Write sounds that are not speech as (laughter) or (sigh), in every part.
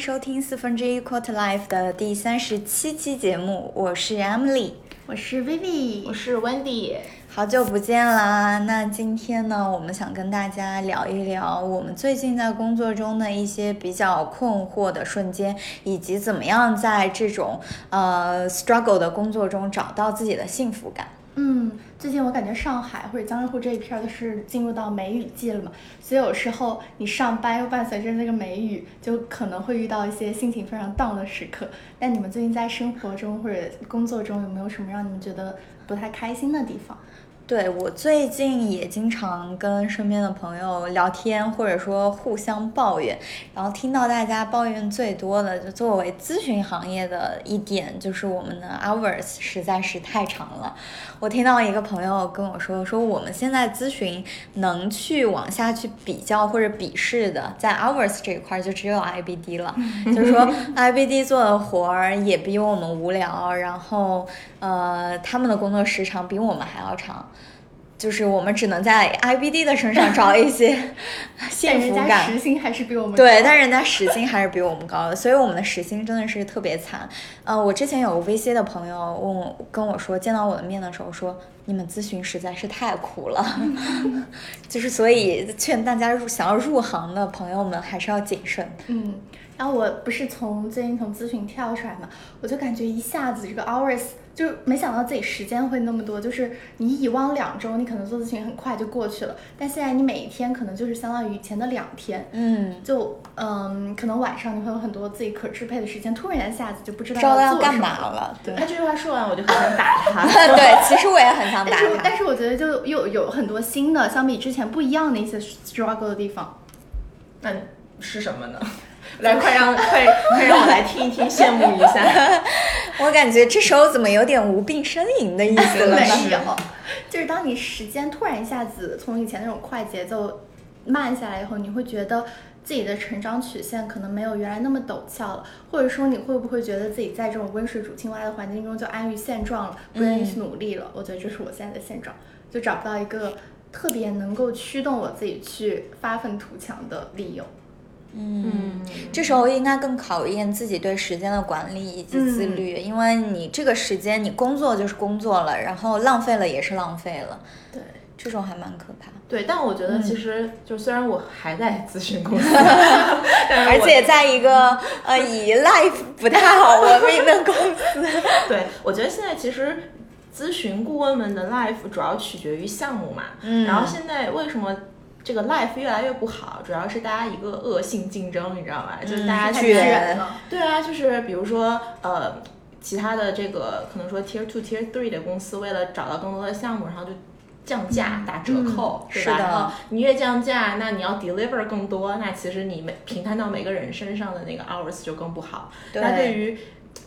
收听四分之一 Quarter Life 的第三十七期节目，我是 Emily，我是 Vivi，我是 Wendy，好久不见啦！那今天呢，我们想跟大家聊一聊我们最近在工作中的一些比较困惑的瞬间，以及怎么样在这种呃 struggle 的工作中找到自己的幸福感。嗯，最近我感觉上海或者江浙沪这一片儿都是进入到梅雨季了嘛，所以有时候你上班又伴随着那个梅雨，就可能会遇到一些心情非常 down 的时刻。那你们最近在生活中或者工作中有没有什么让你们觉得不太开心的地方？对我最近也经常跟身边的朋友聊天，或者说互相抱怨，然后听到大家抱怨最多的，就作为咨询行业的一点，就是我们的 hours 实在是太长了。我听到一个朋友跟我说，说我们现在咨询能去往下去比较或者比试的，在 hours 这一块就只有 IBD 了，(laughs) 就是说 IBD 做的活儿也比我们无聊，然后呃他们的工作时长比我们还要长。就是我们只能在 IBD 的身上找一些 (laughs) 幸福感，时薪还是比我们对，但人家时薪还是比我们高的，所以我们的时薪真的是特别惨。呃，我之前有个 VC 的朋友问我跟我说，见到我的面的时候说，你们咨询实在是太苦了，(laughs) 就是所以劝大家入想要入行的朋友们还是要谨慎。嗯，然后我不是从最近从咨询跳出来嘛，我就感觉一下子这个 hours。就没想到自己时间会那么多，就是你以往两周你可能做事情很快就过去了，但现在你每一天可能就是相当于以前的两天，嗯，就嗯，可能晚上你会有很多自己可支配的时间，突然一下子就不知道要干嘛了。对，他这句话说完我就很想打他。(laughs) 对，其实我也很想 (laughs) 打他，但是我觉得就又有很多新的，相比之前不一样的一些 struggle 的地方。那是什么呢？来，快让快快让我来听一听，羡慕一下。(laughs) 我感觉这时候怎么有点无病呻吟的意思了？没有，就是当你时间突然一下子从以前那种快节奏慢下来以后，你会觉得自己的成长曲线可能没有原来那么陡峭了，或者说你会不会觉得自己在这种温水煮青蛙的环境中就安于现状了，不愿意去努力了？我觉得这是我现在的现状，就找不到一个特别能够驱动我自己去发愤图强的理由。嗯，这时候应该更考验自己对时间的管理以及自律，因为你这个时间你工作就是工作了，然后浪费了也是浪费了。对，这种还蛮可怕。对，但我觉得其实就虽然我还在咨询公司，(laughs) 而且在一个 (laughs) 呃以 life 不太好闻名的公司。(laughs) 对，我觉得现在其实咨询顾问们的 life 主要取决于项目嘛。嗯。然后现在为什么？这个 life 越来越不好，主要是大家一个恶性竞争，你知道吧？就是大家去，对啊，就是比如说呃，其他的这个可能说 tier two、tier three 的公司，为了找到更多的项目，然后就降价、打折扣，对吧？然后你越降价，那你要 deliver 更多，那其实你每平摊到每个人身上的那个 hours 就更不好。那对于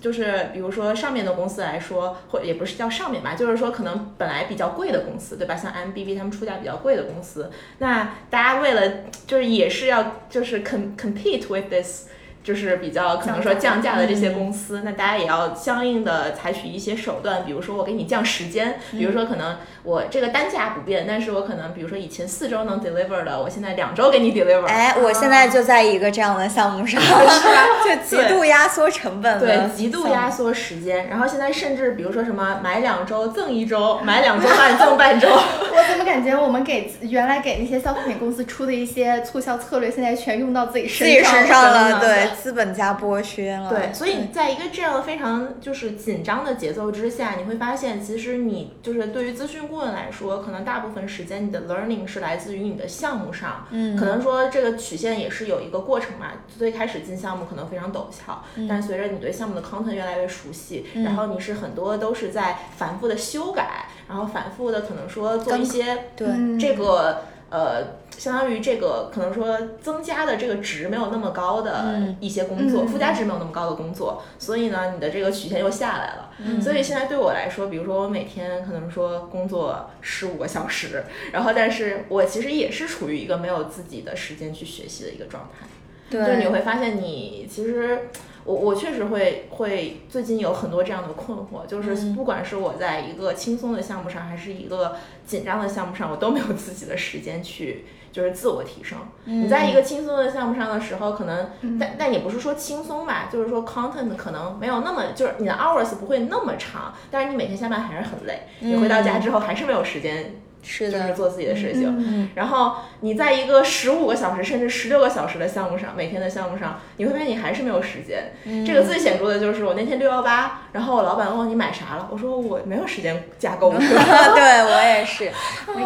就是比如说上面的公司来说，或也不是叫上面吧，就是说可能本来比较贵的公司，对吧？像 M B B 他们出价比较贵的公司，那大家为了就是也是要就是 com compete with this。就是比较可能说降价的这些公司，那大家也要相应的采取一些手段，比如说我给你降时间，比如说可能我这个单价不变，但是我可能比如说以前四周能 deliver 的，我现在两周给你 deliver。哎，我现在就在一个这样的项目上，是吧？(laughs) 就极度压缩成本，对，极度压缩时间。然后现在甚至比如说什么买两周赠一周，买两周半赠半周。(laughs) 我怎么感觉我们给原来给那些消费品公司出的一些促销策略，现在全用到自己身上身上了？对。资本家剥削了。对，所以在一个这样的非常就是紧张的节奏之下，你会发现，其实你就是对于咨询顾问来说，可能大部分时间你的 learning 是来自于你的项目上。嗯，可能说这个曲线也是有一个过程嘛。最开始进项目可能非常陡峭，但随着你对项目的 content 越来越熟悉，然后你是很多都是在反复的修改，然后反复的可能说做一些对这个。呃，相当于这个可能说增加的这个值没有那么高的一些工作，附加值没有那么高的工作，所以呢，你的这个曲线又下来了。所以现在对我来说，比如说我每天可能说工作十五个小时，然后但是我其实也是处于一个没有自己的时间去学习的一个状态。对，就你会发现你其实。我我确实会会最近有很多这样的困惑，就是不管是我在一个轻松的项目上，还是一个紧张的项目上，我都没有自己的时间去就是自我提升。你在一个轻松的项目上的时候，可能但但也不是说轻松吧，就是说 content 可能没有那么就是你的 hours 不会那么长，但是你每天下班还是很累，你回到家之后还是没有时间。是就是的，做自己的事情。嗯然后你在一个十五个小时甚至十六个小时的项目上，每天的项目上，你会发现你还是没有时间。这个最显著的就是我那天六幺八，然后我老板问我你买啥了，我说我没有时间加购物车。(laughs) (laughs) 对我也是。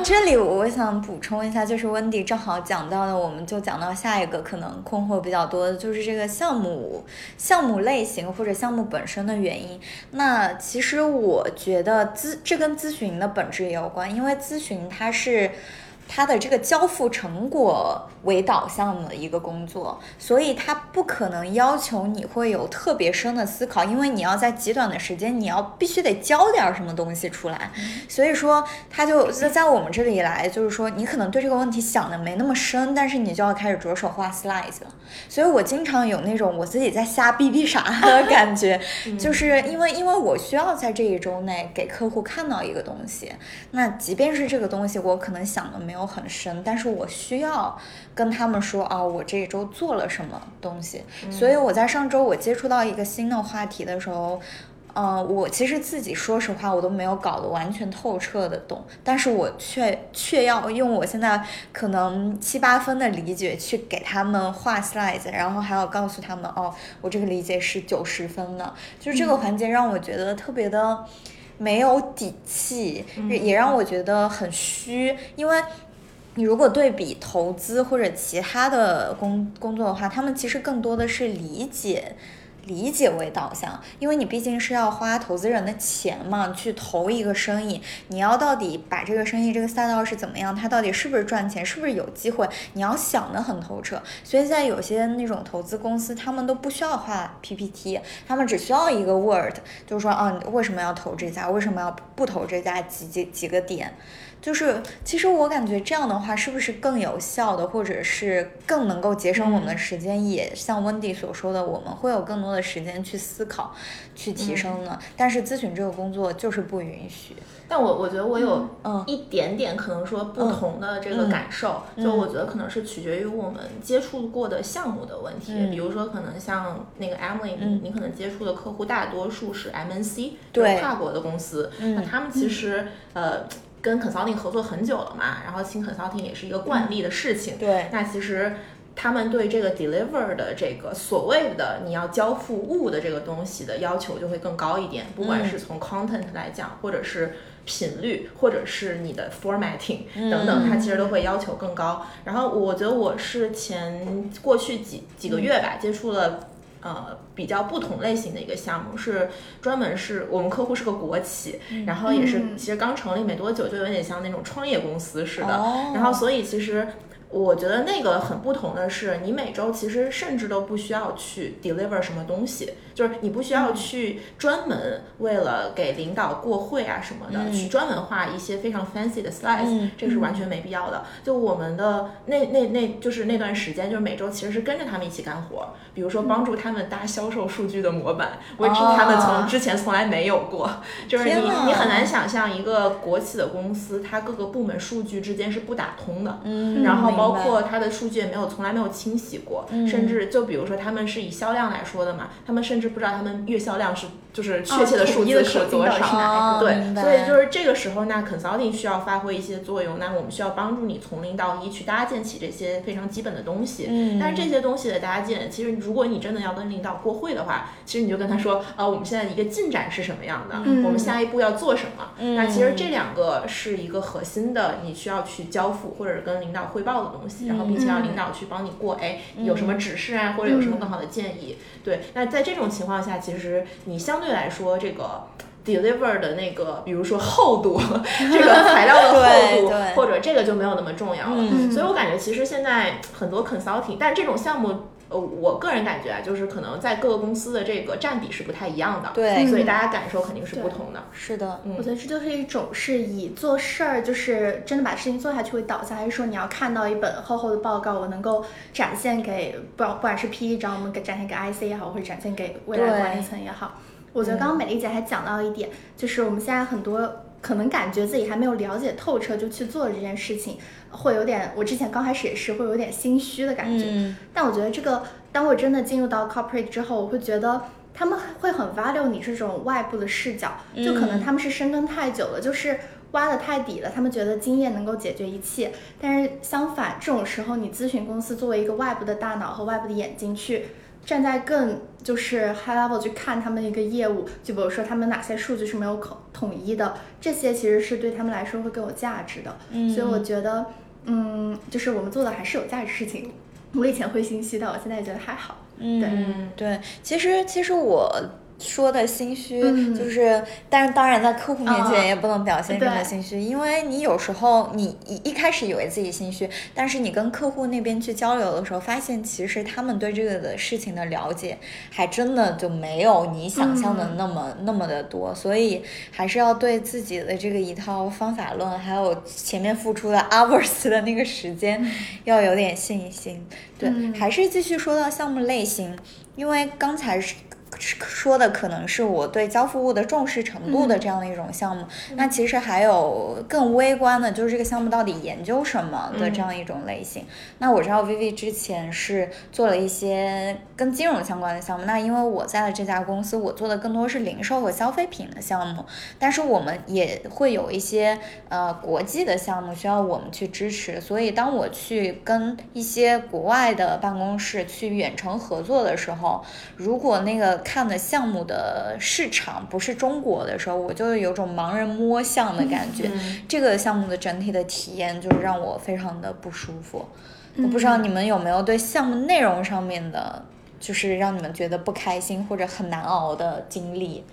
这里我想补充一下，就是温迪正好讲到的，我们就讲到下一个可能困惑比较多的，就是这个项目项目类型或者项目本身的原因。那其实我觉得咨这跟咨询的本质也有关，因为咨询它是。它的这个交付成果为导向的一个工作，所以它不可能要求你会有特别深的思考，因为你要在极短的时间，你要必须得交点什么东西出来。所以说，它就在在我们这里来，就是说你可能对这个问题想的没那么深，但是你就要开始着手画 slides 了。所以我经常有那种我自己在瞎逼逼啥的 (laughs) 感觉，就是因为因为我需要在这一周内给客户看到一个东西，那即便是这个东西我可能想的没有很深，但是我需要跟他们说啊，我这一周做了什么东西。所以我在上周我接触到一个新的话题的时候。呃，我其实自己说实话，我都没有搞得完全透彻的懂，但是我却却要用我现在可能七八分的理解去给他们画 slides，然后还要告诉他们，哦，我这个理解是九十分的，就是这个环节让我觉得特别的没有底气，也让我觉得很虚，因为。你如果对比投资或者其他的工工作的话，他们其实更多的是理解。理解为导向，因为你毕竟是要花投资人的钱嘛，去投一个生意，你要到底把这个生意这个赛道是怎么样，它到底是不是赚钱，是不是有机会，你要想得很透彻。所以在有些那种投资公司，他们都不需要画 PPT，他们只需要一个 Word，就是说啊，为什么要投这家，为什么要不投这家，几几几个点。就是，其实我感觉这样的话，是不是更有效的，或者是更能够节省我们的时间？也像温迪所说的，我们会有更多的时间去思考、去提升呢。但是咨询这个工作就是不允许。但我我觉得我有嗯一点点可能说不同的这个感受，嗯就我觉得可能是取决于我们接触过的项目的问题。嗯比如说，可能像那个 Emily，、嗯你可能接触的客户大多数是 MNC，对就是跨国的公司，嗯那他们其实、呃。跟 consulting 合作很久了嘛，然后请 consulting 也是一个惯例的事情。对那其实他们对这个 deliver 的这个所谓的你要交付物的这个东西的要求就会更高一点，不管是从 content 来讲，或者是频率，或者是你的 formatting 等等，它其实都会要求更高。然后我觉得我是前过去几几个月吧，接触了。呃，比较不同类型的一个项目是专门是我们客户是个国企，然后也是嗯。其实刚成立没多久，就有点像那种创业公司似的。哦。然后所以其实我觉得那个很不同的是，你每周其实甚至都不需要去 deliver 什么东西，就是你不需要去专门为了给领导过会啊什么的，嗯。去专门画一些非常 fancy 的 slides，、嗯这个是完全没必要的。就我们的那那那就是那段时间，就是每周其实是跟着他们一起干活，比如说帮助他们搭销售数据的模板，which 他们从之前从来没有过，就是你你很难想象一个国企的公司，它各个部门数据之间是不打通的。嗯，然后包括它的数据也没有从来没有清洗过，嗯。甚至就比如说他们是以销量来说的嘛，他们甚至不知道他们月销量是就是确切的数字是多少。哦对，所以就是这个时候，那 consulting 需要发挥一些作用，那我们需要帮助你从零到一去搭建起这些非常基本的东西。嗯但是这些东西的搭建，其实如果你真的要跟领导过会的话，其实你就跟他说，呃，我们现在一个进展是什么样的，嗯我们下一步要做什么。嗯那其实这两个是一个核心的，你需要去交付或者跟领导汇报的东西，然后并且让领导去帮你过，哎，有什么指示啊，或者有什么更好的建议。对，那在这种情况下，其实你相对来说这个。deliver 的那个，比如说厚度，(laughs) 这个材料的厚度，或者这个就没有那么重要了。嗯所以我感觉其实现在很多 consulting，但这种项目，呃，我个人感觉啊，就是可能在各个公司的这个占比是不太一样的。对所以大家感受肯定是不同的。是的，嗯我觉得这就是一种是以做事儿，就是真的把事情做下去为导向，还是说你要看到一本厚厚的报告，我能够展现给不不管是 PE 找我们给展现给 IC 也好，或者展现给未来管理层也好。我觉得刚刚美丽姐还讲到一点，就是我们现在很多可能感觉自己还没有了解透彻就去做这件事情，会有点，我之前刚开始也是会有点心虚的感觉。嗯但我觉得这个，当我真的进入到 corporate 之后，我会觉得他们会很 value 你这种外部的视角，就可能他们是深耕太久了，就是挖的太底了，他们觉得经验能够解决一切。但是相反，这种时候你咨询公司作为一个外部的大脑和外部的眼睛去。站在更就是 high level 去看他们的一个业务，就比如说他们哪些数据是没有统统一的，这些其实是对他们来说会更有价值的。嗯所以我觉得，嗯，就是我们做的还是有价值事情。我以前会心虚的，我现在觉得还好。嗯，对嗯对，其实其实我说的心虚，嗯。就是，但是当然在客户面啊前也不能表现这么对。心虚，因为你有时候你一一开始以为自己心虚，但是你跟客户那边去交流的时候，发现其实他们对这个的事情的了解，还真的就没有你想象的嗯那么、那么的多，所以还是要对自己的这个一套方法论，还有前面付出的 hours (laughs) 的那个时间，要有点信心。对，嗯。还是继续说到项目类型，因为刚才是。说的可能是我对交付物的重视程度的这样的一种项目，那其实还有更微观的，就是这个项目到底研究什么的这样一种类型。那我知道 Vivi 之前是做了一些跟金融相关的项目，那因为我在的这家公司，我做的更多是零售和消费品的项目，但是我们也会有一些呃国际的项目需要我们去支持，所以当我去跟一些国外的办公室去远程合作的时候，如果那个看的项目的市场不是中国的时候，我就有种盲人摸象的感觉。这个项目的整体的体验就是让我非常的不舒服。我不知道你们有没有对项目内容上面的，就是让你们觉得不开心或者很难熬的经历。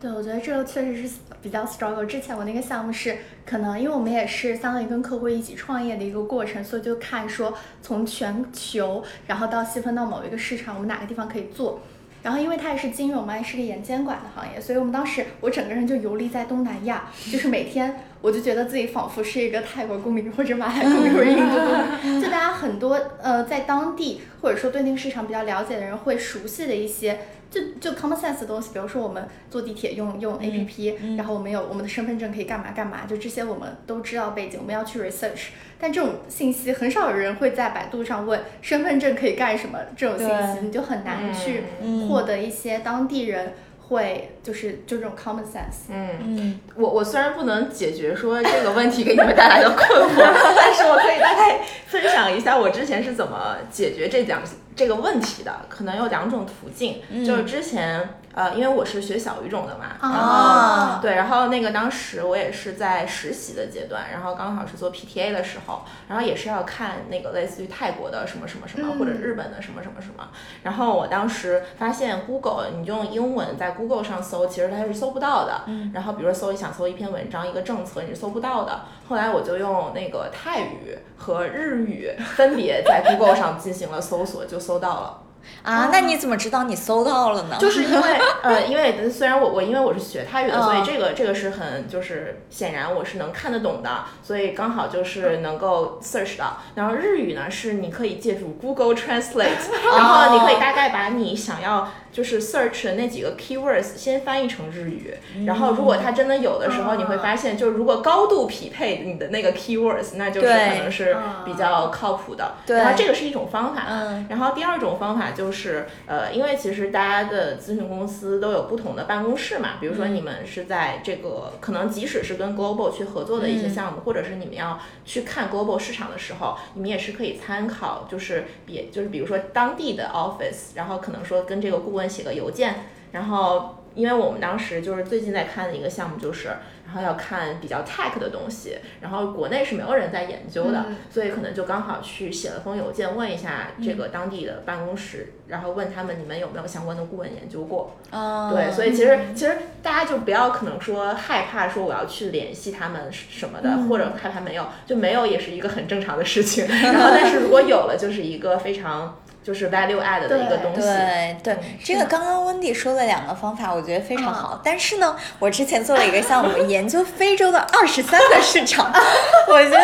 对，我觉得这个确实是比较 struggle。之前我那个项目是可能，因为我们也是相当于跟客户一起创业的一个过程，所以就看说从全球，然后到细分到某一个市场，我们哪个地方可以做。然后因为它也是金融嘛，也是个严监管的行业，所以我们当时我整个人就游离在东南亚，就是每天我就觉得自己仿佛是一个泰国公民或者马来公民或者印度公民，(laughs) 就大家很多呃在当地或者说对那个市场比较了解的人会熟悉的一些。就就 common sense 的东西，比如说我们坐地铁用用 A P P，、嗯然后我们有我们的身份证可以干嘛干嘛，就这些我们都知道背景，我们要去 research。但这种信息很少有人会在百度上问身份证可以干什么这种信息，你就很难去嗯获得一些当地人会就是就这种 common sense。嗯，嗯我我虽然不能解决说这个问题给你们带来的困惑，(laughs) 但是我可以大概分享一下我之前是怎么解决这两这个问题的。可能有两种途径，嗯就是之前呃，因为我是学小语种的嘛，然后啊对，然后那个当时我也是在实习的阶段，然后刚好是做 PTA 的时候，然后也是要看那个类似于泰国的什么什么什么，嗯或者日本的什么什么什么。然后我当时发现 Google，你用英文在 Google 上搜，其实它是搜不到的。嗯然后比如说搜想搜一篇文章、一个政策，你是搜不到的。后来我就用那个泰语和日语分别在 Google 上进行了搜索，就搜到了。啊，那你怎么知道你搜到了呢？就是因为呃，(laughs) 因为虽然我我因为我是学泰语的，嗯所以这个这个是很就是显然我是能看得懂的，所以刚好就是能够 search 到。然后日语呢是你可以借助 Google Translate，(laughs) 然后你可以大概把你想要就是 search 的那几个 keywords 先翻译成日语，然后如果它真的有的时候，你会发现就是如果高度匹配你的那个 keywords，那就是可能是比较靠谱的。对然后这个是一种方法。嗯。然后第二种方法就是，呃，因为其实大家的咨询公司都有不同的办公室嘛，比如说你们是在这个可能即使是跟 Global 去合作的一些项目，或者是你们要去看 Global 市场的时候，你们也是可以参考，就是比就是比如说当地的 Office，然后可能说跟这个顾问写个邮件，然后。因为我们当时就是最近在看的一个项目，就是然后要看比较 tech 的东西，然后国内是没有人在研究的，嗯所以可能就刚好去写了封邮件问一下这个当地的办公室，然后问他们你们有没有相关的顾问研究过。嗯，对，所以其实其实大家就不要可能说害怕说我要去联系他们什么的，嗯或者害怕没有，就没有也是一个很正常的事情。(laughs) 然后但是如果有了，就是一个非常就是 value add 的一个东西。对对，这个刚刚温迪说的两个方法，我觉得非常好。但是呢，我之前做了一个项目，研究非洲的二十三个市场，(laughs) 我觉得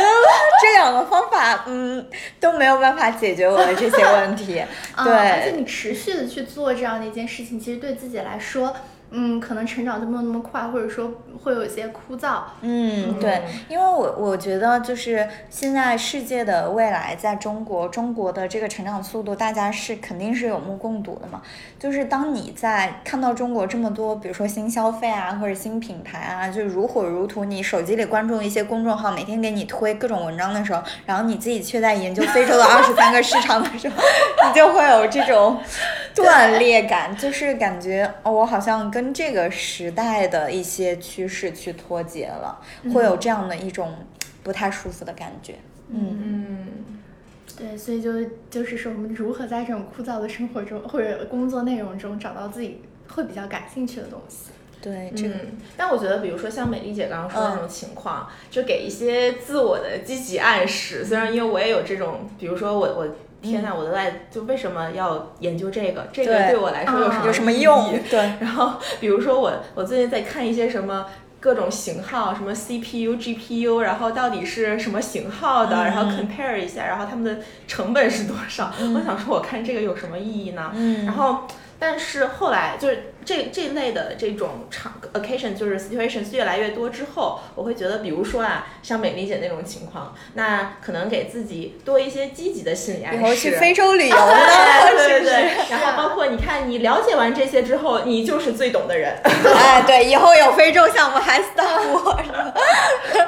这两个方法，嗯，都没有办法解决我的这些问题。对，而且对，你持续的去做这样的一件事情，其实对自己来说，嗯，可能成长就没有那么快，或者说会有一些枯燥。嗯，对，因为我我觉得就是现在世界的未来在中国，中国的这个成长速度，大家是肯定是有目共睹的嘛。就是当你在看到中国这么多，比如说新消费啊，或者新品牌啊，就如火如荼，你手机里关注一些公众号，每天给你推各种文章的时候，然后你自己却在研究非洲的二十三个市场的时候，你就会有这种断裂感，就是感觉哦，我好像跟这个时代的一些趋势去脱节了，会有这样的一种不太舒服的感觉。嗯嗯，对，所以就就是说，我们如何在这种枯燥的生活中或者工作内容中找到自己会比较感兴趣的东西。对，这个。但我觉得，比如说像美丽姐刚刚说的那种情况，就给一些自我的积极暗示。虽然因为我也有这种，比如说我我天呐，我都在就为什么要研究这个？这个对我来说有什么有什么用？(laughs) 对。然后比如说我我最近在看一些什么。各种型号，什么 CPU、GPU，然后到底是什么型号的，然后 compare 一下，然后他们的成本是多少？(laughs) 我想说，我看这个有什么意义呢？然后，但是后来就是。这这类的这种场 occasion 就是 situations 越来越多之后，我会觉得，比如说啊，像美丽姐那种情况，那可能给自己多一些积极的心理暗示。以后去非洲旅游对对对。然后包括你看，你了解完这些之后，你就是最懂的人。(laughs) 哎，对，以后有非洲项目还是我。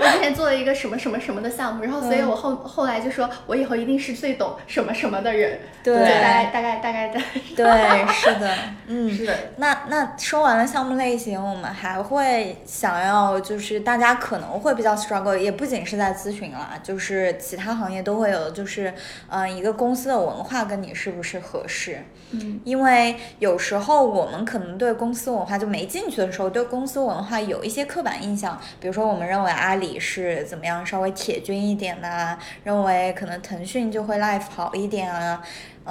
我之前做了一个什么什么什么的项目，然后所以我后后来就说我以后一定是最懂什么什么的人。对，大概大概大概的。对，是的，嗯，是的。那。那说完了项目类型，我们还会想要，就是大家可能会比较 struggle，也不仅是在咨询啦，就是其他行业都会有，就是嗯，一个公司的文化跟你是不是合适？嗯，因为有时候我们可能对公司文化就没进去的时候，对公司文化有一些刻板印象，比如说我们认为阿里是怎么样稍微铁军一点呐，认为可能腾讯就会 life 好一点啊。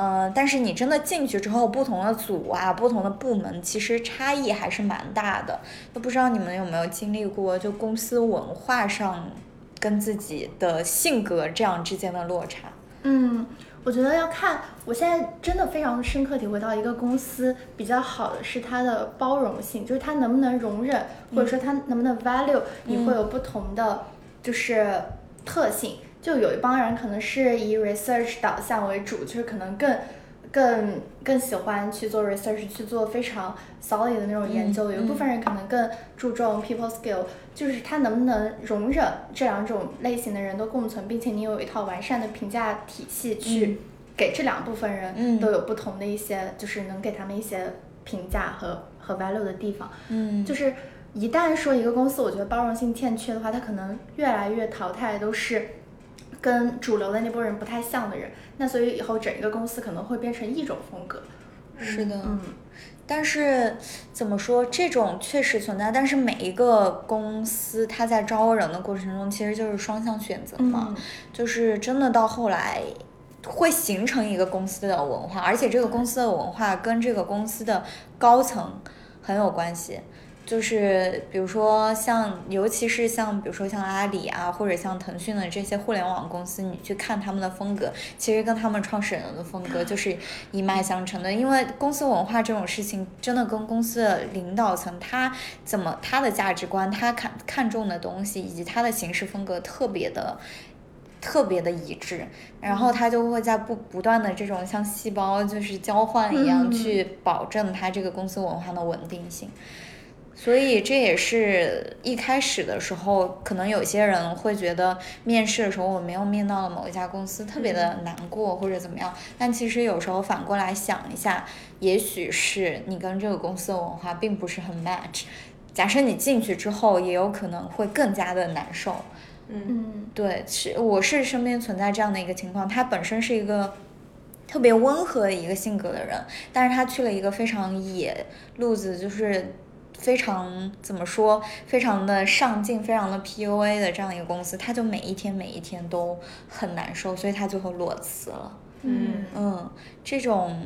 嗯，但是你真的进去之后，不同的组啊，不同的部门，其实差异还是蛮大的。那不知道你们有没有经历过，就公司文化上跟自己的性格这样之间的落差？嗯，我觉得要看。我现在真的非常深刻体会到，一个公司比较好的是它的包容性，就是它能不能容忍，或者说它能不能 value，你会有不同的就是特性。就有一帮人可能是以 research 导向为主，就是可能更更更喜欢去做 research，去做非常 solid 的那种研究。有一部分人可能更注重 people skill，就是他能不能容忍这两种类型的人都共存，并且你有一套完善的评价体系去给这两部分人都有不同的一些，就是能给他们一些评价和和 value 的地方。嗯，就是一旦说一个公司我觉得包容性欠缺的话，它可能越来越淘汰都是。跟主流的那波人不太像的人，那所以以后整一个公司可能会变成一种风格。是的，嗯，但是怎么说，这种确实存在。但是每一个公司，它在招人的过程中，其实就是双向选择嘛，就是真的到后来会形成一个公司的文化，而且这个公司的文化跟这个公司的高层很有关系。就是比如说像，尤其是像比如说像阿里啊，或者像腾讯的这些互联网公司，你去看他们的风格，其实跟他们创始人的风格就是一脉相承的。因为公司文化这种事情，真的跟公司的领导层他怎么他的价值观，他看看重的东西，以及他的行事风格特别的特别的一致，然后他就会在不不断的这种像细胞就是交换一样，去保证他这个公司文化的稳定性。所以这也是一开始的时候，可能有些人会觉得面试的时候我没有面到了某一家公司，特别的难过或者怎么样。但其实有时候反过来想一下，也许是你跟这个公司的文化并不是很 match。假设你进去之后，也有可能会更加的难受。嗯，对，是我是身边存在这样的一个情况，他本身是一个特别温和的一个性格的人，但是他去了一个非常野路子，就是。非常怎么说，非常的上进，非常的 PUA 的这样一个公司，他就每一天每一天都很难受，所以他最后裸辞了。嗯嗯，这种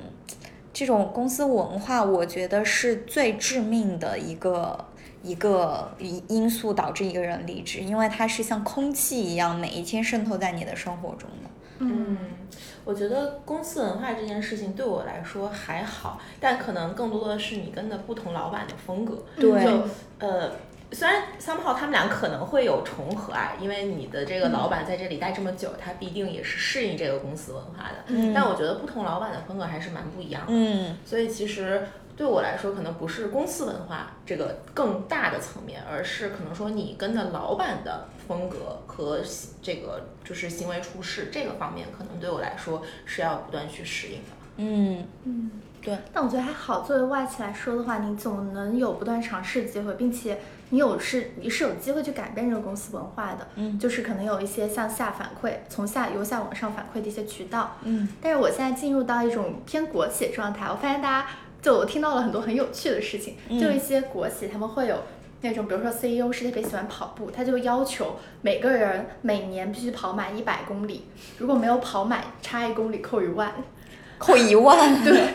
这种公司文化，我觉得是最致命的一个一个因因素导致一个人离职，因为它是像空气一样，每一天渗透在你的生活中的。嗯，我觉得公司文化这件事情对我来说还好，但可能更多的是你跟的不同老板的风格。对就呃，虽然 somehow 他们俩可能会有重合啊，因为你的这个老板在这里待这么久，他必定也是适应这个公司文化的。嗯但我觉得不同老板的风格还是蛮不一样的。嗯所以其实对我来说，可能不是公司文化这个更大的层面，而是可能说你跟的老板的风格和这个就是行为处事这个方面，可能对我来说是要不断去适应的。嗯，嗯，对。但我觉得还好，作为外企来说的话，你总能有不断尝试的机会，并且你有是你是有机会去改变这个公司文化的。嗯就是可能有一些向下反馈，从下由下往上反馈的一些渠道。嗯但是我现在进入到一种偏国企的状态，我发现大家就我听到了很多很有趣的事情，嗯就一些国企他们会有。那种，比如说 CEO 是特别喜欢跑步，他就要求每个人每年必须跑满一百公里，如果没有跑满，差一公里扣一万。扣一万，(laughs) 对，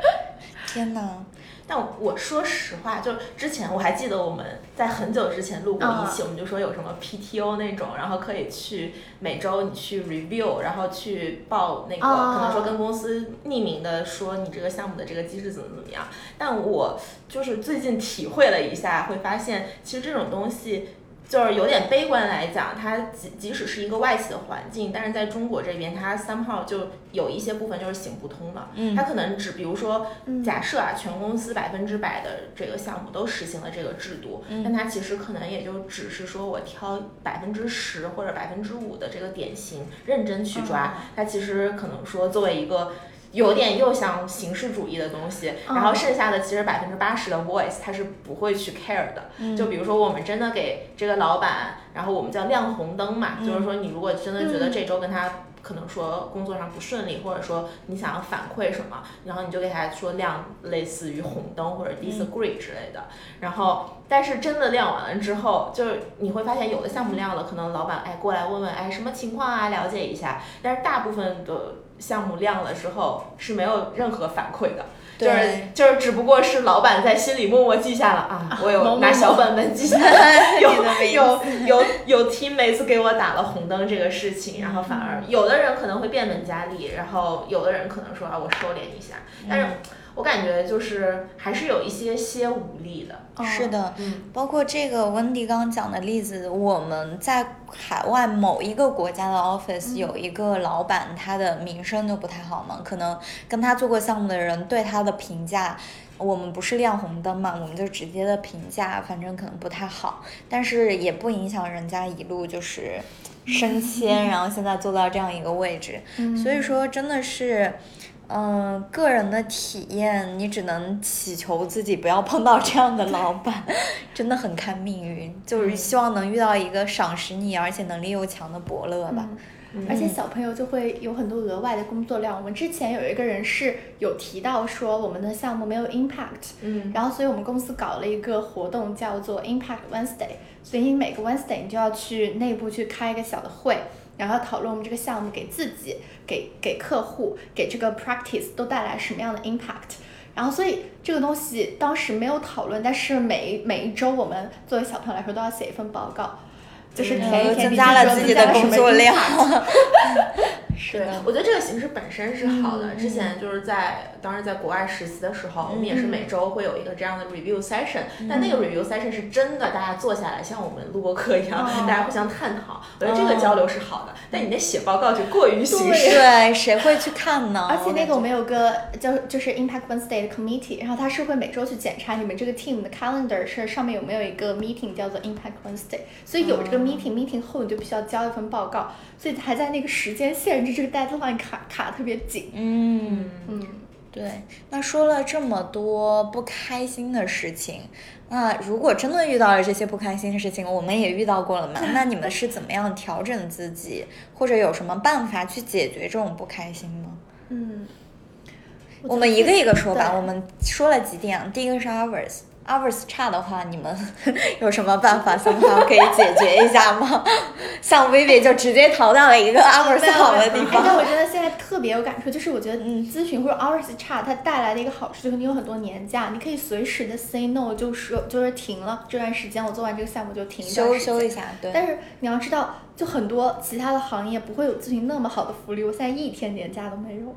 (laughs) 天哪，但我说实话，就之前我还记得我们在很久之前录过一期，嗯我们就说有什么 PTO 那种，然后可以去每周你去 review，然后去报那个、哦可能说跟公司匿名的说你这个项目的这个机制怎么怎么样。但我就是最近体会了一下，会发现其实这种东西。就是有点悲观来讲，它即即使是一个外企的环境，但是在中国这边，它 somehow 就有一些部分就是行不通的。嗯它可能只比如说嗯，假设啊，全公司百分之百的这个项目都实行了这个制度，嗯但它其实可能也就只是说我挑百分之十或者百分之五的这个典型认真去抓，哦它其实可能说作为一个。有点又像形式主义的东西，嗯然后剩下的其实百分之八十的 voice 他是不会去 care 的。嗯就比如说我们真的给这个老板，然后我们叫亮红灯嘛，嗯就是说你如果真的觉得嗯这周跟他可能说工作上不顺利，或者说你想要反馈什么，然后你就给他说亮类似于红灯或者 disagree 之类的。然后，但是真的亮完了之后，就是你会发现有的项目亮了，可能老板哎过来问问哎什么情况啊，了解一下。但是大部分的项目亮了之后是没有任何反馈的。就是就是，只不过是老板在心里默默记下了啊，我有拿小本本记下 (laughs) 来，有有有有 team 每次给我打了红灯这个事情，然后反而有的人可能会变本加厉，然后有的人可能说啊我收敛一下，但是我感觉就是还是有一些些无力的。哦是的，嗯包括这个温迪刚刚讲的例子，我们在海外某一个国家的 office 有一个老板，他的名声就不太好嘛，可能跟他做过项目的人对他的评价。我们不是亮红灯嘛，我们就直接的评价，反正可能不太好，但是也不影响人家一路就是升迁，(laughs) 然后现在做到这样一个位置。嗯所以说真的是，嗯、个人的体验，你只能祈求自己不要碰到这样的老板，(laughs) 真的很看命运。就是希望能遇到一个赏识你而且能力又强的伯乐吧。嗯而且小朋友就会有很多额外的工作量。我们之前有一个人是有提到说我们的项目没有 impact，嗯然后所以我们公司搞了一个活动叫做 Impact Wednesday，所以你每个 Wednesday 你就要去内部去开一个小的会，然后讨论我们这个项目给自己、给给客户、给这个 practice 都带来什么样的 impact。然后，所以这个东西当时没有讨论，但是每每一周我们作为小朋友来说都要写一份报告，就是填一填增加了自己的工作量。(laughs) 是的，我觉得这个形式本身是好的。嗯之前就是在当时在国外实习的时候，我们也是每周会有一个这样的 review session，、但那个 review session 是真的，大家坐下来像我们录播课一样，哦大家互相探讨。我觉得这个交流是好的，但你那写报告就过于形式。对，谁会去看呢？而且那个我们有个叫就是 Impact Wednesday 的 committee，然后他是会每周去检查你们这个 team 的 calendar 是上面有没有一个 meeting 叫做 Impact Wednesday，所以有这个 meeting，meeting、后你就必须要交一份报告，所以还在那个时间限制这个 deadline 卡卡得特别紧。嗯。嗯，对，那说了这么多不开心的事情，那如果真的遇到了这些不开心的事情，我们也遇到过了嘛？那你们是怎么样调整自己，或者有什么办法去解决这种不开心吗？嗯，我们一个一个说吧。我们说了几点啊？第一个是 hours，hours 差的话，你们 (laughs) 有什么办法想法可以解决一下吗？(laughs) 像 Vivi 就直接逃到了一个 hours 好的地方，但我方。觉得现在特别有感触，就是我觉得嗯，咨询或者 hours 差，它带来的一个好处就是你有很多年假，你可以随时的 say no，就是就是停了这段时间，我做完这个项目就停一段休休一下，对。但是你要知道，就很多其他的行业不会有咨询那么好的福利，我现在一天年假都没有。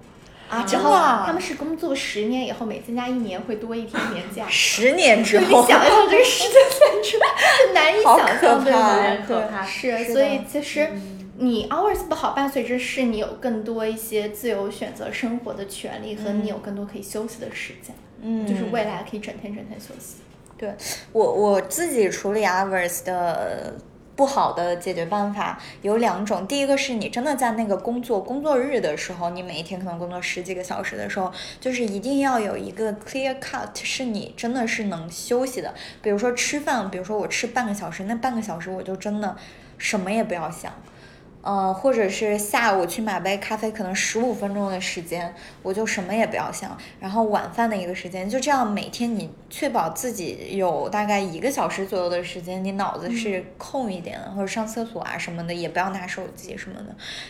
啊，真然后？他们是工作十年以后，每增加一年会多一天年假。(laughs) 十年之后你，想一想这个时间线出来，就难以想象，可对不。是，所以其实你 hours 不好，伴随着是你有更多一些自由选择生活的权利，和你有更多可以休息的时间，嗯，就是未来可以整天整天休息。对我我自己处理 hours 的不好的解决办法有两种，第一个是你真的在那个工作工作日的时候，你每一天可能工作十几个小时的时候，就是一定要有一个 clear cut，是你真的是能休息的。比如说吃饭，比如说我吃半个小时，那半个小时我就真的什么也不要想。呃，或者是下午去买杯咖啡，可能十五分钟的时间，我就什么也不要想。然后晚饭的一个时间，就这样每天你确保自己有大概一个小时左右的时间，你脑子是空一点的，或者上厕所啊什么的，也不要拿手机什么的。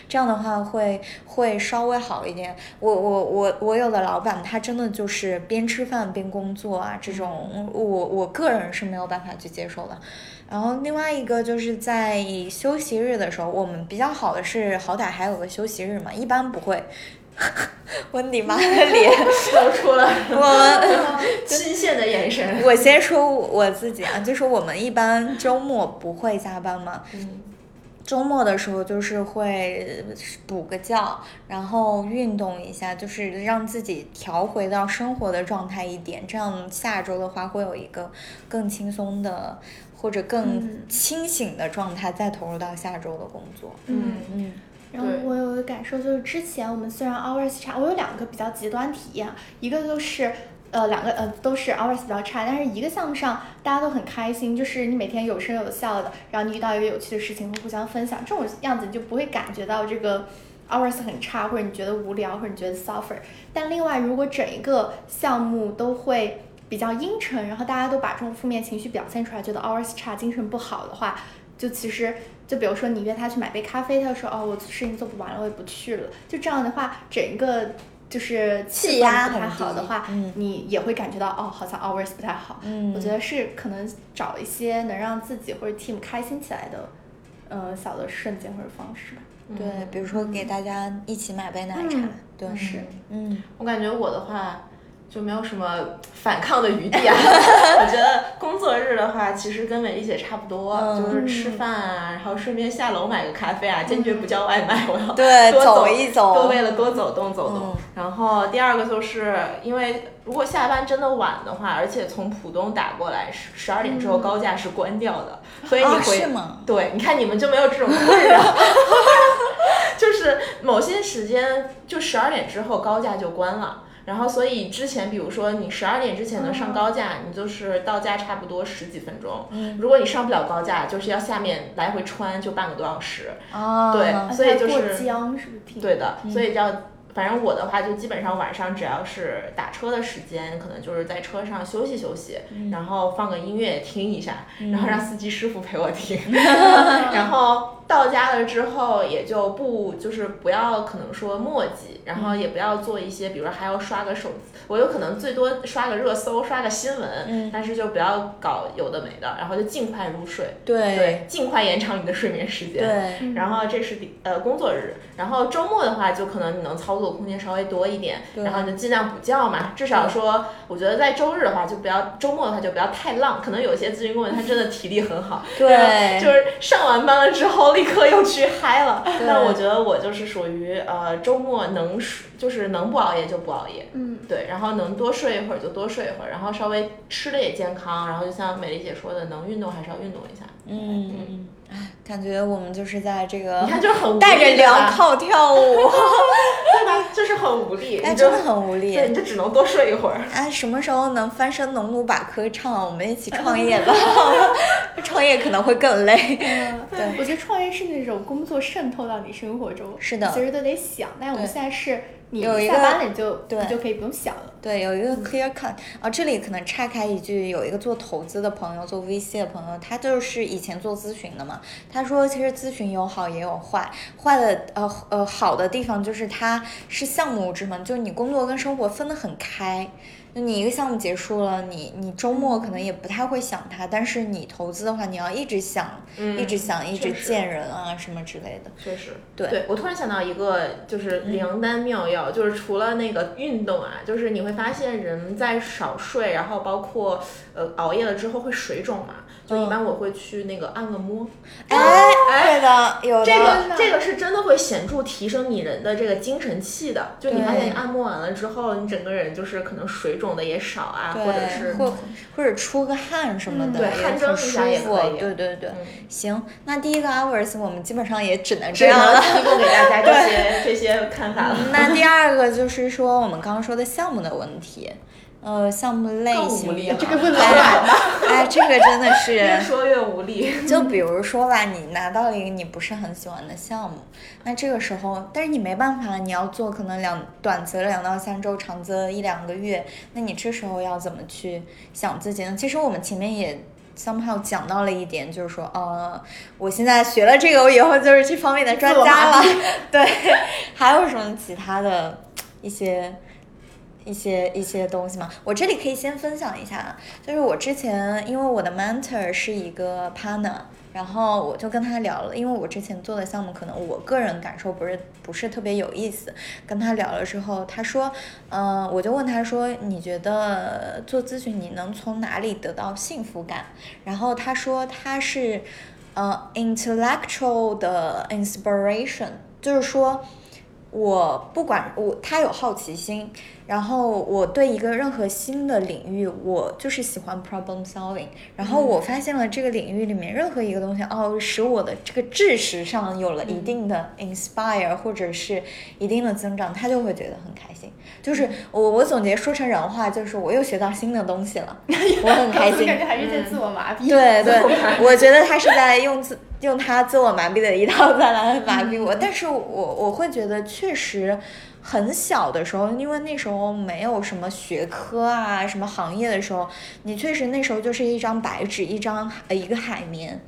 这样的话会会稍微好一点。我我我我有的老板他真的就是边吃饭边工作啊，这种我我个人是没有办法去接受的。然后另外一个就是在休息日的时候，我们比较好的是好歹还有个休息日嘛，一般不会。(laughs) 温迪妈的脸，露出了 (laughs) 我们 (laughs) 期限的眼神。我先说我自己啊，就是我们一般周末不会加班嘛，嗯周末的时候就是会补个觉，然后运动一下，就是让自己调回到生活的状态一点，这样下周的话会有一个更轻松的或者更嗯清醒的状态，再投入到下周的工作。嗯嗯然后我有个感受就是，之前我们虽然 hours 差，我有两个比较极端体验，一个就是。呃，两个呃都是 hours 比较差，但是一个项目上大家都很开心，就是你每天有声有笑的，然后你遇到一个有趣的事情会互相分享，这种样子你就不会感觉到这个 hours 很差，或者你觉得无聊，或者你觉得 suffer。但另外，如果整一个项目都会比较阴沉，然后大家都把这种负面情绪表现出来，觉得 hours 差，精神不好的话，就其实就比如说你约他去买杯咖啡，他说哦我事情做不完了，我也不去了。就这样的话，整个就是气气氛不太好的话，嗯你也会感觉到哦，好像 hours 不太好。嗯我觉得是可能找一些能让自己或者 team 开心起来的，呃，小的瞬间或者方式吧。对，比如说给大家一起买杯奶茶，嗯对，是，嗯我感觉我的话就没有什么反抗的余地啊。(laughs) 我觉得工作日的话，其实跟美丽姐差不多，嗯就是吃饭啊，然后顺便下楼买个咖啡啊，坚决不叫外卖，我要对多走一走多为了多走动走动。嗯然后第二个就是因为如果下班真的晚的话，而且从浦东打过来，十十二点之后高架是关掉的，所以你啊回、是吗对，你看你们就没有这种困扰。(laughs) 就是某些时间，就十二点之后高架就关了。然后，所以之前比如说你十二点之前能上高架，你就是到家差不多十几分钟。嗯如果你上不了高架，就是要下面来回穿，就半个多小时。啊，对所以就且过是江是不是？对的，所以叫。反正我的话，就基本上晚上只要是打车的时间，可能就是在车上休息休息，然后放个音乐听一下，然后让司机师傅陪我听，(laughs) 然后到家了之后也就不就是不要可能说墨迹，然后也不要做一些，比如说还要刷个手，我有可能最多刷个热搜，刷个新闻，嗯但是就不要搞有的没的，然后就尽快入睡，对对，尽快延长你的睡眠时间，对，嗯然后这是第呃工作日，然后周末的话，就可能你能操作空间稍微多一点，然后你就尽量补觉嘛。至少说，我觉得在周日的话，就不要周末的话就不要太浪。可能有一些咨询顾问他真的体力很好，(laughs) 对就是上完班了之后立刻又去嗨了。对但我觉得我就是属于呃周末能睡就是能不熬夜就不熬夜。嗯，对，然后能多睡一会儿就多睡一会儿，然后稍微吃的也健康，然后就像美丽姐说的，能运动还是要运动一下。嗯，哎，感觉我们就是在这个你看，就是很无带着镣铐跳舞，(laughs) 对吧？就是很无力，哎，真的很无力。对，你就只能多睡一会儿。哎，什么时候能翻身农奴把歌唱？我们一起创业吧。(laughs) 创业可能会更累。对，我觉得创业是那种工作渗透到你生活中，是的其实都得想。但是我们现在是你有一个下班了你就对你就可以不用想了。对，有一个 clear cut 啊，这里可能岔开一句，有一个做投资的朋友，做 VC 的朋友，他就是以前做咨询的嘛。他说，其实咨询有好也有坏，坏的呃呃好的地方就是它是项目制嘛，就是你工作跟生活分得很开。就你一个项目结束了，你你周末可能也不太会想它，但是你投资的话，你要一直想，嗯一直想，一直见人啊什么之类的。确实，对我突然想到一个，就是灵丹妙药，就是除了那个运动啊，就是你会发现人在少睡，然后包括呃熬夜了之后会水肿嘛，就一般我会去那个按个摩，哎，对的，有的。这个这个是真的会显著提升你人的这个精神气的，就你发现你按摩完了之后，你整个人就是可能水肿的也少啊，或者，是或或者出个汗什么的，嗯对汗蒸很一下也可以对对对，嗯行，那第一个 hours 我们基本上也只能这样了。提供给大家这些这些看法了。那第二个就是说我们刚刚说的项目的问题，呃，项目类型的力这个问老板吧，(laughs) 哎，这个真的是越，说越无力。就比如说吧，你拿到了一个你不是很喜欢的项目，那这个时候，但是你没办法，你要做可能两短则两到三周，长则一两个月，那你这时候要怎么去想自己呢？其实我们前面也。somehow 讲到了一点，就是说，呃，我现在学了这个，我以后就是这方面的专家了。(laughs) 对，还有什么其他的一些一些一些东西嘛？我这里可以先分享一下，就是我之前因为我的 mentor 是一个 partner，然后我就跟他聊了，因为我之前做的项目可能我个人感受不是不是特别有意思，跟他聊了之后，他说，嗯、我就问他说，你觉得做咨询你能从哪里得到幸福感？然后他说他是，呃，intellectual 的 inspiration，就是说。我不管我，他有好奇心，然后我对一个任何新的领域，我就是喜欢 problem solving。然后我发现了这个领域里面任何一个东西，哦，使我的这个知识上有了一定的 inspire，或者是一定的增长，他就会觉得很开心。就是我我总结说成人话，就是我又学到新的东西了，(laughs) 我很开心。(laughs) 感觉还是在自我麻痹。对对，(laughs) 我觉得他是在用自用他自我麻痹的一套再来麻痹我，但是我我会觉得确实很小的时候，因为那时候没有什么学科啊，什么行业的时候，你确实那时候就是一张白纸，一张呃一个海绵。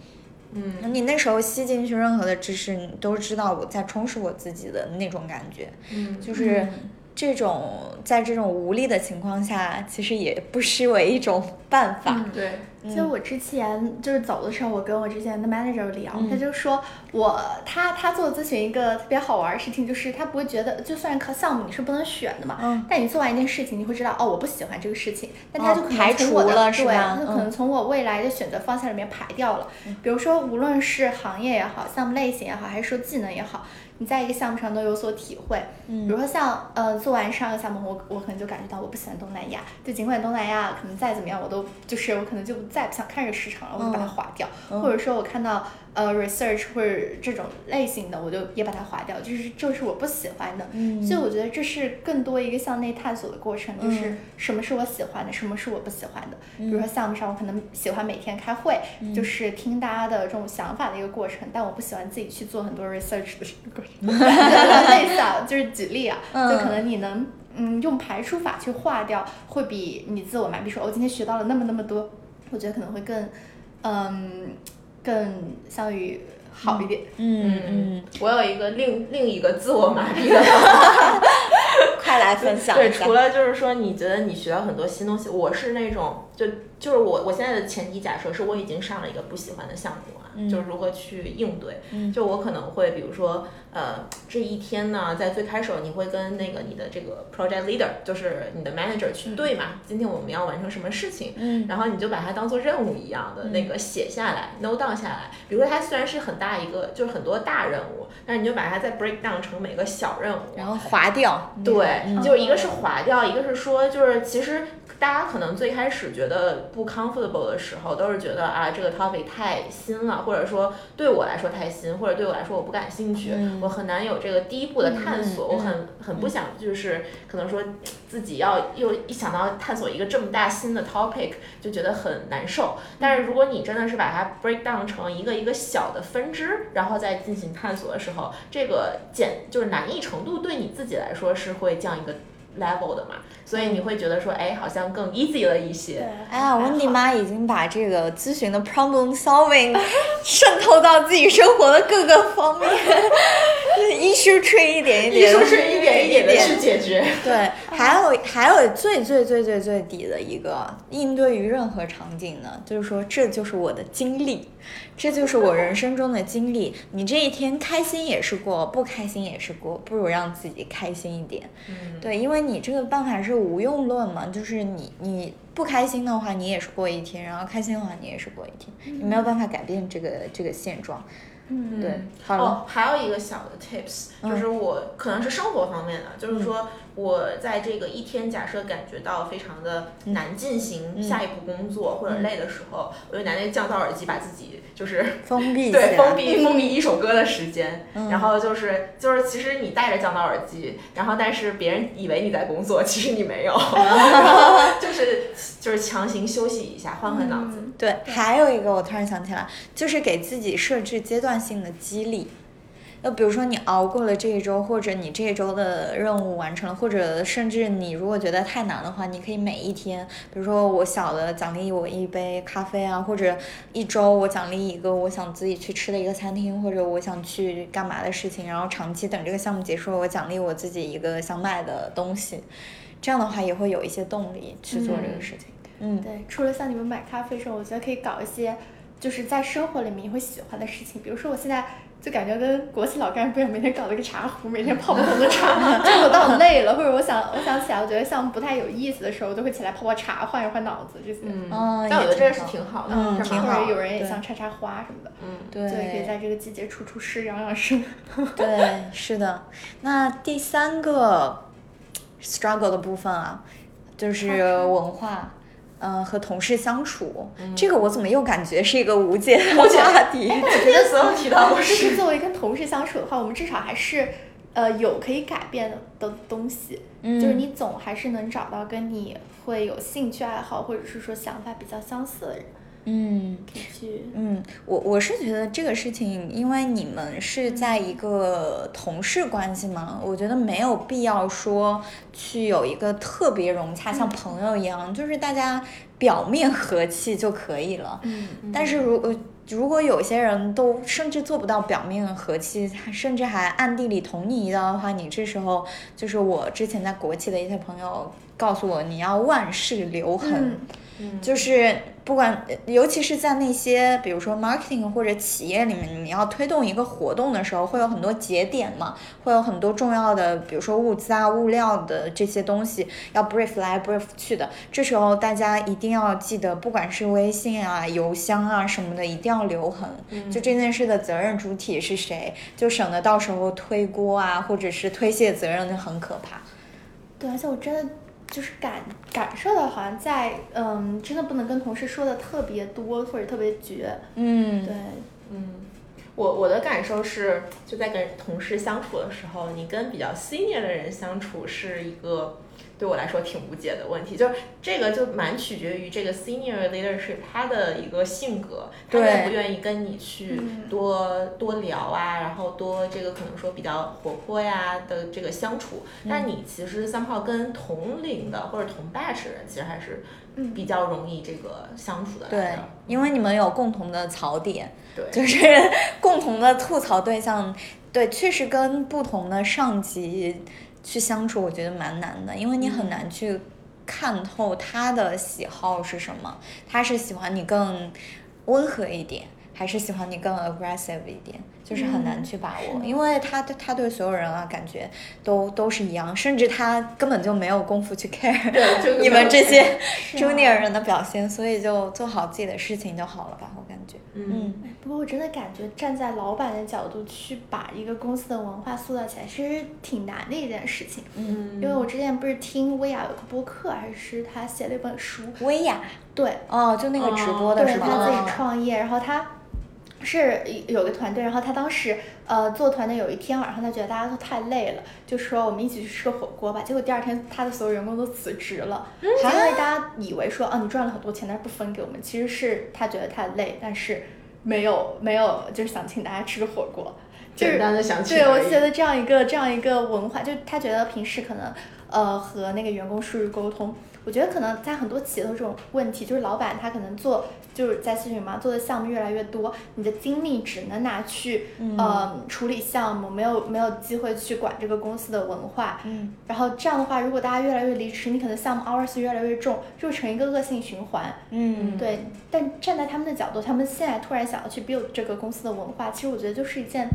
嗯，你那时候吸进去任何的知识，你都知道我在充实我自己的那种感觉，嗯。就是这种在这种无力的情况下，其实也不失为一种办法。嗯对，其实我之前就是走的时候，我跟我之前的 manager 聊，嗯。他就说我他他做咨询一个特别好玩的事情，就是他不会觉得，就算靠项目你是不能选的嘛，嗯。但你做完一件事情，你会知道哦，我不喜欢这个事情，但他哦就可排除能从我的、了是对，吧嗯他就？可能从我未来的选择方向里面排掉了。比如说，无论是行业也好，项目类型也好，还是说技能也好，你在一个项目上都有所体会。嗯。比如说像呃做完上个项目，我我可能就感觉到我不喜欢东南亚，就尽管东南亚可能再怎么样，我都就是我可能就再不想看这个市场了，我就把它嗯划掉。嗯或者说我看到呃 research 或者这种类型的，我就也把它划掉，就是就是我不喜欢的。嗯所以我觉得这是更多一个向内探索的过程，就是嗯什么是我喜欢的，什么是我不喜欢的。比如说项目上，我可能喜欢每天开会，嗯就是听大家的这种想法的一个过程，但我不喜欢自己去做很多 research 的过程。(laughs) 类似啊，就是举例啊，嗯就可能你能嗯用排除法去划掉，会比你自我麻痹说，我、今天学到了那么那么多，我觉得可能会更嗯更相当于好一点。嗯嗯，我有一个另另一个自我麻痹的方法。(laughs) 快来分享对，除了就是说，你觉得你学到很多新东西，我是那种就就是我我现在的前提假设是我已经上了一个不喜欢的项目啊，嗯就是如何去应对。嗯就我可能会比如说呃这一天呢，在最开始你会跟那个你的这个 project leader，就是你的 manager 去对嘛，今天我们要完成什么事情，嗯然后你就把它当做任务一样的那个写下来、n o t e down 下来。比如说它虽然是很大一个，就是很多大任务，但是你就把它再 break down 成每个小任务，然后划掉。对，嗯就一个是划掉，一个是说，就是其实大家可能最开始觉得不 comfortable 的时候，都是觉得啊这个 topic 太新了，或或者说对我来说太新，或者对我来说我不感兴趣，我很难有这个第一步的探索，我很很不想就是可能说自己要又一想到探索一个这么大新的 topic 就觉得很难受。但是如果你真的是把它 break down 成一个一个小的分支，然后再进行探索的时候，这个简就是难易程度对你自己来说是会降一个。Level 的嘛，所以你会觉得说，哎，好像更 easy 了一些。哎呀，温迪妈已经把这个咨询的 problem solving (laughs) 渗透到自己生活的各个方面 (laughs) issue tree 一点一点，issue 一点一点的去解决。对，还有还有最最最最最底的一个应对于任何场景呢，就是说这就是我的经历。这就是我人生中的经历。你这一天开心也是过，不开心也是过，不如让自己开心一点。嗯，对，因为你这个办法是无用论嘛，就是你你不开心的话，你也是过一天；然后开心的话，你也是过一天。你没有办法改变这个这个现状。嗯，对。好了，还有一个小的 tips，就是我可能是生活方面的，就是说。我在这个一天，假设感觉到非常的难进行下一步工作或者累的时候，我就拿那个降噪耳机把自己就是封闭，(laughs) 对，封闭封闭一首歌的时间，然后就是就是其实你戴着降噪耳机，然后但是别人以为你在工作，其实你没有 (laughs) (laughs) 就是就是强行休息一下，换换脑子。对，还有一个我突然想起来，就是给自己设置阶段性的激励。那比如说你熬过了这一周，或者你这一周的任务完成了，或者甚至你如果觉得太难的话，你可以每一天，比如说我小的奖励我一杯咖啡啊，或者一周我奖励一个我想自己去吃的一个餐厅，或者我想去干嘛的事情，然后长期等这个项目结束，我奖励我自己一个想买的东西，这样的话也会有一些动力去做这个事情。嗯，对，除了像你们买咖啡的时候，我觉得可以搞一些就是在生活里面你会喜欢的事情，比如说我现在。就感觉跟国企老干部一样，每天搞了个茶壶，每天泡不同的茶，(laughs) 就我到累了，或者我想我想起来，我觉得项目不太有意思的时候，我就会起来泡泡茶，换一换脑子这些。嗯，但我觉得这是挺好的，嗯，挺好。或者有人也想插插花什么的，嗯，对，就可以在这个季节出出诗，养养生。(laughs) 对，是的。那第三个 struggle 的部分啊，就是文化。嗯，和同事相处，这个我怎么又感觉是一个无解的话题？(laughs) 我觉得所有提到都 (laughs) 是作为跟同事相处的话，我们至少还是呃有可以改变的东西，就是你总还是能找到跟你会有兴趣爱好或者是说想法比较相似的人。嗯，嗯，我我是觉得这个事情，因为你们是在一个同事关系嘛，我觉得没有必要说去有一个特别融洽，像朋友一样，就是大家表面和气就可以了。嗯，但是如果如果有些人都甚至做不到表面和气，甚至还暗地里捅你一刀的话，你这时候就是我之前在国企的一些朋友告诉我，你要万事留痕。就是不管，尤其是在那些比如说 marketing 或者企业里面，你要推动一个活动的时候，会有很多节点嘛，会有很多重要的，比如说物资啊、物料的这些东西要 brief 来 brief 去的。这时候大家一定要记得，不管是微信啊、邮箱啊什么的，一定要留痕。就这件事的责任主体是谁，就省得到时候推锅啊，或者是推卸责任，就很可怕。对，而且我真的。就是感感受到好像在嗯，真的不能跟同事说的特别多或者特别绝。嗯，对，嗯，我我的感受是，就在跟同事相处的时候，你跟比较 senior 的人相处是一个。对我来说挺无解的问题，就是这个就蛮取决于这个 senior leadership 他的一个性格，他愿不愿意跟你去多多聊啊，然后多这个可能说比较活泼呀的这个相处。但你其实三炮跟同龄的或者同 batch 人，其实还是比较容易这个相处的。对，因为你们有共同的槽点，对，(laughs) 就是共同的吐槽对象。对，确实跟不同的上级。去相处，我觉得蛮难的，因为你很难去看透他的喜好是什么。他是喜欢你更温和一点，还是喜欢你更 aggressive 一点？就是很难去把握，因为他对他对所有人啊，感觉都都是一样，甚至他根本就没有功夫去 (laughs) care 你们这些 junior 人的表现，所以就做好自己的事情就好了吧，我感觉。嗯。不过我真的感觉站在老板的角度去把一个公司的文化塑造起来，其实挺难的一件事情。嗯。因为我之前不是听薇娅有个播客，还是他写了一本书。薇娅。对。哦，就那个直播的是吗？对，他自己创业，然后他。是有个团队，然后他当时呃做团队有一天晚上，他觉得大家都太累了，就说我们一起去吃个火锅吧。结果第二天他的所有员工都辞职了，因为大家以为说啊你赚了很多钱，但是不分给我们，其实是他觉得太累，但是没有没有就是想请大家吃个火锅，简单的想请。对，我觉得这样一个这样一个文化，就他觉得平时可能呃和那个员工疏于沟通。我觉得可能在很多企业都这种问题，就是老板他可能做就是在咨询嘛，做的项目越来越多，你的精力只能拿去呃处理项目，没有没有机会去管这个公司的文化。嗯。然后这样的话，如果大家越来越离职，你可能项目 hours 越来越重，就成一个恶性循环。嗯。对。但站在他们的角度，他们现在突然想要去 build 这个公司的文化，其实我觉得就是一件。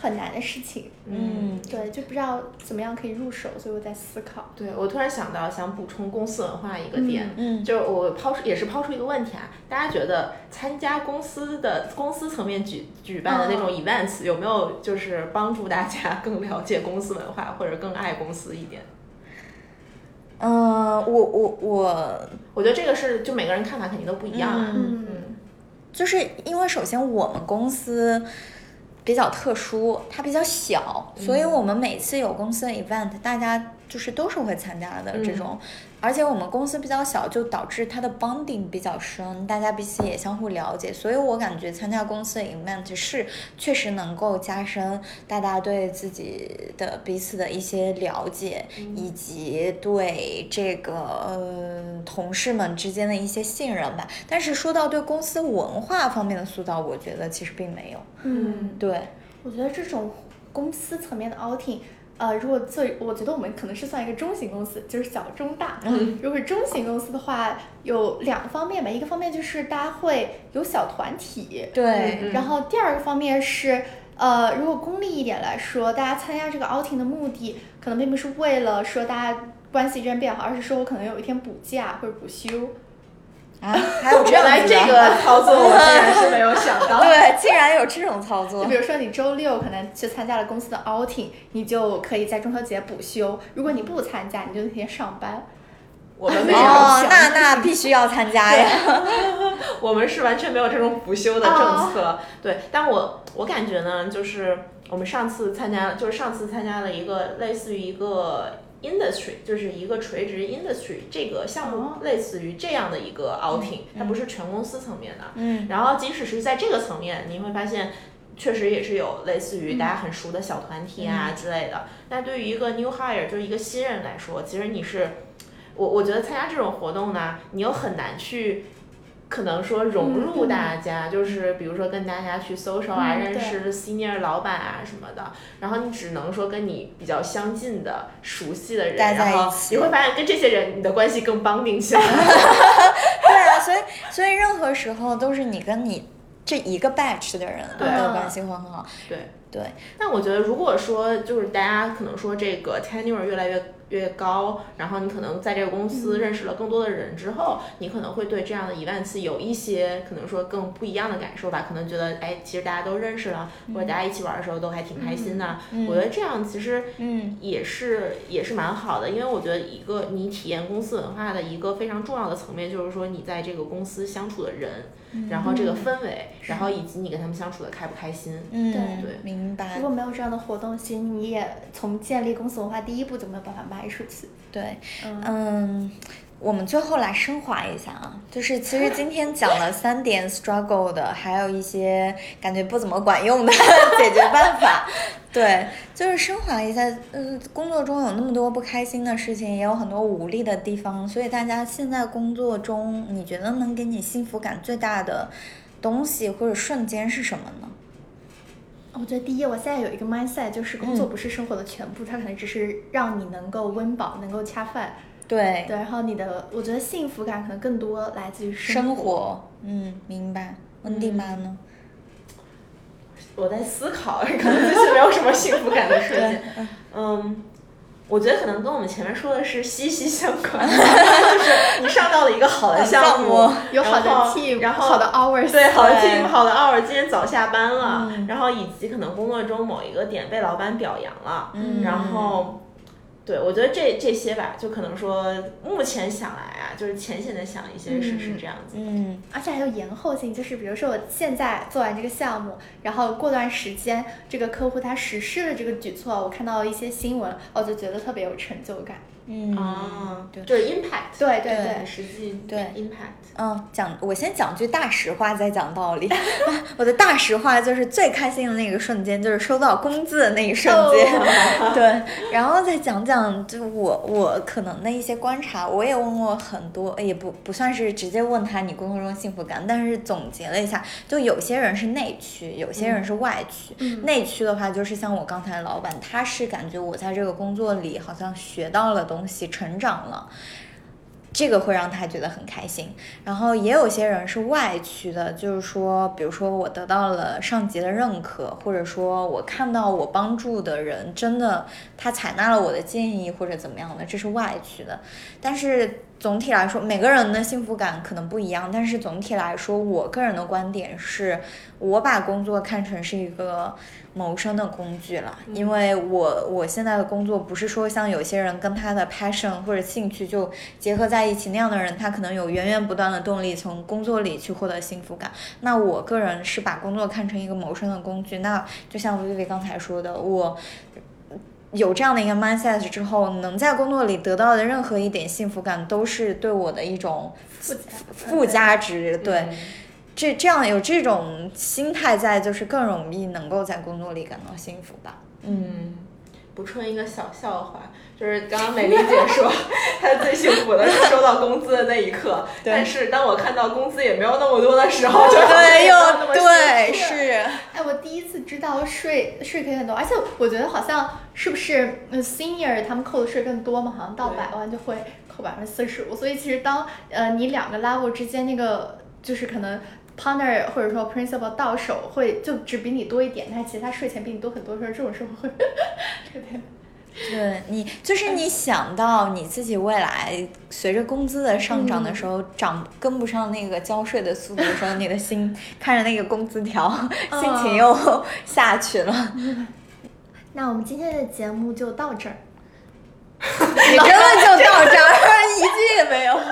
很难的事情，嗯，对，就不知道怎么样可以入手，所以我在思考。对，我突然想到，想补充公司文化一个点，嗯，就是我抛出也是抛出一个问题啊，大家觉得参加公司的公司层面举举办的那种 events 有没有就是帮助大家更了解公司文化或者更爱公司一点？嗯，我我我，我觉得这个是就每个人看法肯定都不一样啊，嗯，就是因为首先我们公司。比较特殊，它比较小，所以我们每次有公司的 event，大家就是都是会参加的这种。而且我们公司比较小，就导致它的 bonding 比较深，大家彼此也相互了解，所以我感觉参加公司的 event 是确实能够加深大家对自己的彼此的一些了解，以及对这个呃同事们之间的一些信任吧。但是说到对公司文化方面的塑造，我觉得其实并没有。嗯，对，我觉得这种公司层面的 outing。呃，如果做，我觉得我们可能是算一个中型公司，就是小中大。嗯。如果是中型公司的话，有两个方面吧，一个方面就是大家会有小团体。对。然后第二个方面是，呃，如果功利一点来说，大家参加这个 outing 的目的，可能并不是为了说大家关系之间变好，而是说我可能有一天补假或者补休。啊，还有原来这个操作，我竟然是没有想到。对，竟然有这种操作。就比如说，你周六可能去参加了公司的 outing，你就可以在中秋节补休。如果你不参加，你就那天上班。我们没 (laughs) 有。哦，那那必须要参加呀。(laughs) 我们是完全没有这种补休的政策。对，但我我感觉呢，就是我们上次参加，就是上次参加了一个类似于一个。Industry 就是一个垂直 industry 这个项目，类似于这样的一个 outing，它不是全公司层面的。嗯。然后即使是在这个层面，你会发现，确实也是有类似于大家很熟的小团体啊之类的。但对于一个 new hire 就是一个新人来说，其实你是，我我觉得参加这种活动呢，你又很难去。可能说融入大家，就是比如说跟大家去 social 啊，认识 senior 老板啊什么的，然后你只能说跟你比较相近的、熟悉的人，然后你会发现跟这些人你的关系更绑定起来。(laughs) 对啊，所以所以任何时候都是你跟你这一个 batch 的人的关系会很好。对对。那我觉得如果说就是大家可能说这个 tenure 越来越。越高，然后你可能在这个公司认识了更多的人之后，你可能会对这样的一万次有一些可能说更不一样的感受吧。可能觉得，哎，其实大家都认识了，或者大家一起玩的时候都还挺开心的。我觉得这样其实嗯也是也是蛮好的，因为我觉得一个你体验公司文化的一个非常重要的层面就是说你在这个公司相处的人，然后这个氛围，然后以及你跟他们相处的开不开心。嗯，对，明白。如果没有这样的活动，其实你也从建立公司文化第一步就没有办法迈。出去。对，嗯，我们最后来升华一下啊，就是其实今天讲了 (laughs) 三点 struggle 的，还有一些感觉不怎么管用的 (laughs) 解决办法。(laughs) 对，就是升华一下，嗯，工作中有那么多不开心的事情，也有很多无力的地方，所以大家现在工作中，你觉得能给你幸福感最大的东西或者瞬间是什么呢？我觉得第一，我现在有一个 mindset，就是工作不是生活的全部，它可能只是让你能够温饱，能够恰饭。对对，然后你的，我觉得幸福感可能更多来自于生活。嗯，明白。温蒂妈呢？我在思考，可能最近没有什么幸福感的瞬间。(laughs) 嗯。我觉得可能跟我们前面说的是息息相关，(laughs) 就是你上到了一个好的项目，有好的 team，然后好的 hours，对，好的 team，好的 hours，今天早下班了，然后以及可能工作中某一个点被老板表扬了，然后。对，我觉得这这些吧，就可能说目前想来啊，就是浅显的想一些事是这样子。嗯，而且还有延后性，就是比如说我现在做完这个项目，然后过段时间这个客户他实施了这个举措，我看到一些新闻，我就觉得特别有成就感。嗯啊，对就是 impact，对对对对，实际对 impact。嗯，讲我先讲句大实话，再讲道理。(laughs) 我的大实话就是最开心的那个瞬间，就是收到工资的那一瞬间。(laughs) 对，然后再讲讲，就我我可能的一些观察，我也问过很多，也不不算是直接问他你工作中幸福感，但是总结了一下，就有些人是内驱，有些人是外驱。嗯内驱的话，就是像我刚才老板，他是感觉我在这个工作里好像学到了东东西，成长了。这个会让他觉得很开心，然后也有些人是外驱的，就是说，比如说我得到了上级的认可，或者说我看到我帮助的人真的他采纳了我的建议或者怎么样的，这是外驱的。但是总体来说，每个人的幸福感可能不一样，但是总体来说，我个人的观点是，我把工作看成是一个谋生的工具了，因为我我现在的工作不是说像有些人跟他的 passion 或者兴趣就结合在一起那样的人，他可能有源源不断的动力从工作里去获得幸福感。那我个人是把工作看成一个谋生的工具，那就像薇薇刚才说的，我。有这样的一个 mindset 之后，能在工作里得到的任何一点幸福感，都是对我的一种附加附加值。对，嗯这这样有这种心态在，就是更容易能够在工作里感到幸福吧。嗯，补充一个小笑话，就是刚刚美丽姐说她最幸福的是收到工资的那一刻，(laughs) 对但是当我看到工资也没有那么多的时候，就又对是，哎，我第一次知道税税可以很多，而且我觉得好像是不是呃 senior 他们扣的税更多嘛？好像到百万就会扣百分之四十五，所以其实当呃你两个 level 之间那个就是可能 partner 或者说 principal 到手会就只比你多一点，但是其实他税前比你多很多的时候，这种时候会 (laughs) 特别对你就是你想到你自己未来随着工资的上涨的时候，涨跟不上那个交税的速度的时候，你的心看着那个工资条，(laughs) 心情又下去了。(laughs) 那我们今天的节目就到这儿。(laughs) 你真的就到这儿，一句也没有。(laughs)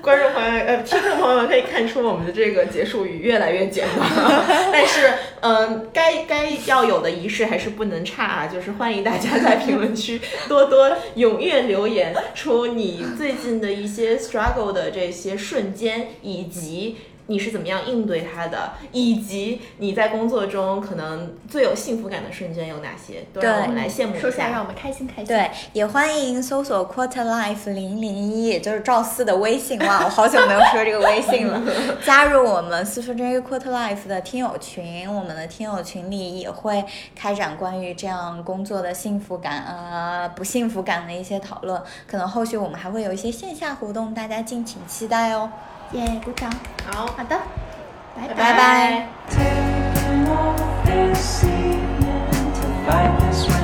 观众朋友呃，听众朋友们可以看出我们的这个结束语越来越简短了，(laughs) 但是嗯、该该要有的仪式还是不能差啊，就是欢迎大家在评论区多多踊跃留言出你最近的一些 struggle 的这些瞬间，以及。你是怎么样应对它的，以及你在工作中可能最有幸福感的瞬间有哪些，都让我们来羡慕一说出来让。我们开心开心。对，也欢迎搜索 Quarter Life 零零一，也就是赵四的微信。哇，我好久没有说这个微信了。(laughs) 加入我们四分之一 Quarter Life 的听友群，我们的听友群里也会开展关于这样工作的幸福感啊、不幸福感的一些讨论。可能后续我们还会有一些线下活动，大家敬请期待哦。耶，鼓掌。好，好的，拜拜拜。Taking